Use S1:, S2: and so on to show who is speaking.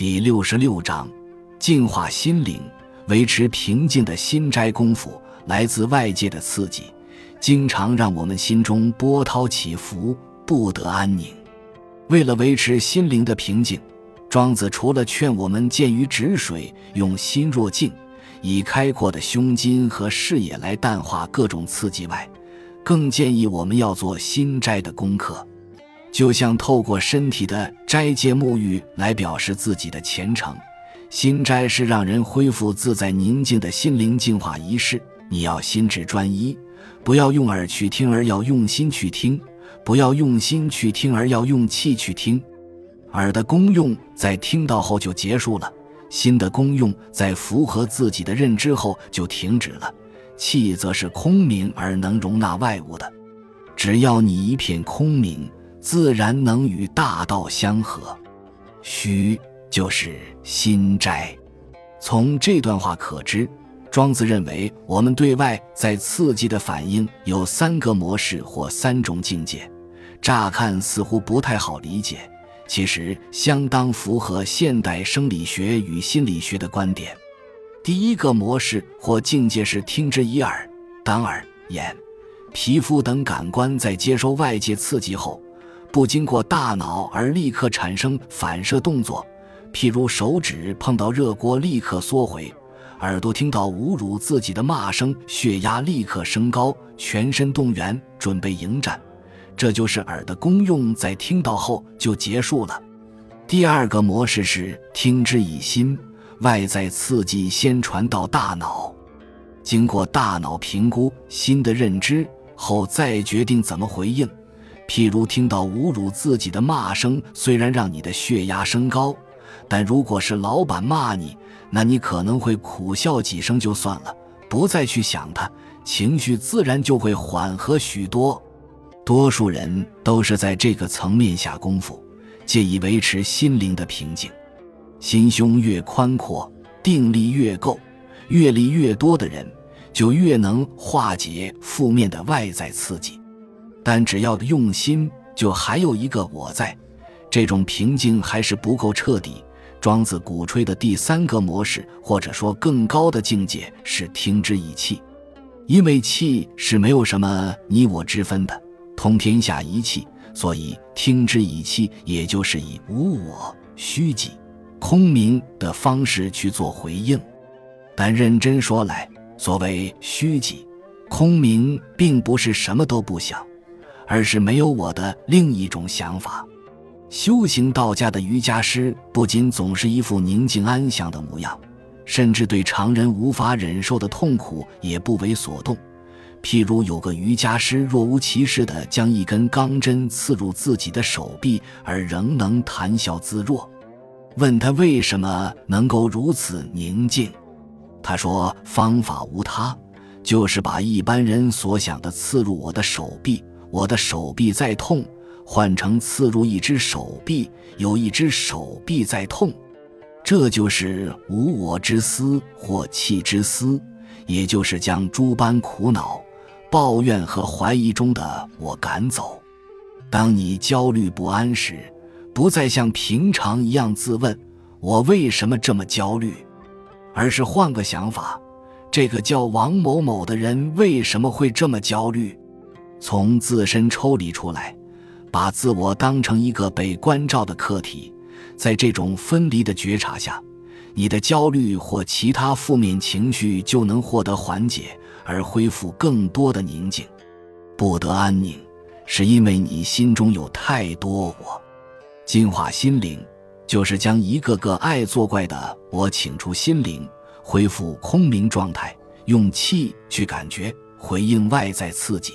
S1: 第六十六章：净化心灵，维持平静的心斋功夫。来自外界的刺激，经常让我们心中波涛起伏，不得安宁。为了维持心灵的平静，庄子除了劝我们见于止水，用心若镜，以开阔的胸襟和视野来淡化各种刺激外，更建议我们要做心斋的功课。就像透过身体的斋戒沐浴来表示自己的虔诚，心斋是让人恢复自在宁静的心灵净化仪式。你要心智专一，不要用耳去听，而要用心去听；不要用心去听，而要用气去听。耳的功用在听到后就结束了，心的功用在符合自己的认知后就停止了。气则是空明而能容纳外物的，只要你一片空明。自然能与大道相合，虚就是心斋。从这段话可知，庄子认为我们对外在刺激的反应有三个模式或三种境界。乍看似乎不太好理解，其实相当符合现代生理学与心理学的观点。第一个模式或境界是听之以耳，当耳、眼、皮肤等感官在接收外界刺激后。不经过大脑而立刻产生反射动作，譬如手指碰到热锅立刻缩回；耳朵听到侮辱自己的骂声，血压立刻升高，全身动员准备迎战。这就是耳的功用，在听到后就结束了。第二个模式是听之以心，外在刺激先传到大脑，经过大脑评估心的认知后，再决定怎么回应。譬如听到侮辱自己的骂声，虽然让你的血压升高，但如果是老板骂你，那你可能会苦笑几声就算了，不再去想他，情绪自然就会缓和许多。多数人都是在这个层面下功夫，借以维持心灵的平静。心胸越宽阔，定力越够，阅历越多的人，就越能化解负面的外在刺激。但只要用心，就还有一个我在，这种平静还是不够彻底。庄子鼓吹的第三个模式，或者说更高的境界，是听之以气，因为气是没有什么你我之分的，通天下一气，所以听之以气，也就是以无我、虚己、空明的方式去做回应。但认真说来，所谓虚己、空明，并不是什么都不想。而是没有我的另一种想法。修行道家的瑜伽师不仅总是一副宁静安详的模样，甚至对常人无法忍受的痛苦也不为所动。譬如有个瑜伽师若无其事地将一根钢针刺入自己的手臂，而仍能谈笑自若。问他为什么能够如此宁静，他说：“方法无他，就是把一般人所想的刺入我的手臂。”我的手臂在痛，换成刺入一只手臂，有一只手臂在痛，这就是无我之思或气之思，也就是将诸般苦恼、抱怨和怀疑中的我赶走。当你焦虑不安时，不再像平常一样自问我为什么这么焦虑，而是换个想法：这个叫王某某的人为什么会这么焦虑？从自身抽离出来，把自我当成一个被关照的客体，在这种分离的觉察下，你的焦虑或其他负面情绪就能获得缓解，而恢复更多的宁静。不得安宁，是因为你心中有太多我。净化心灵，就是将一个个爱作怪的我请出心灵，恢复空明状态，用气去感觉，回应外在刺激。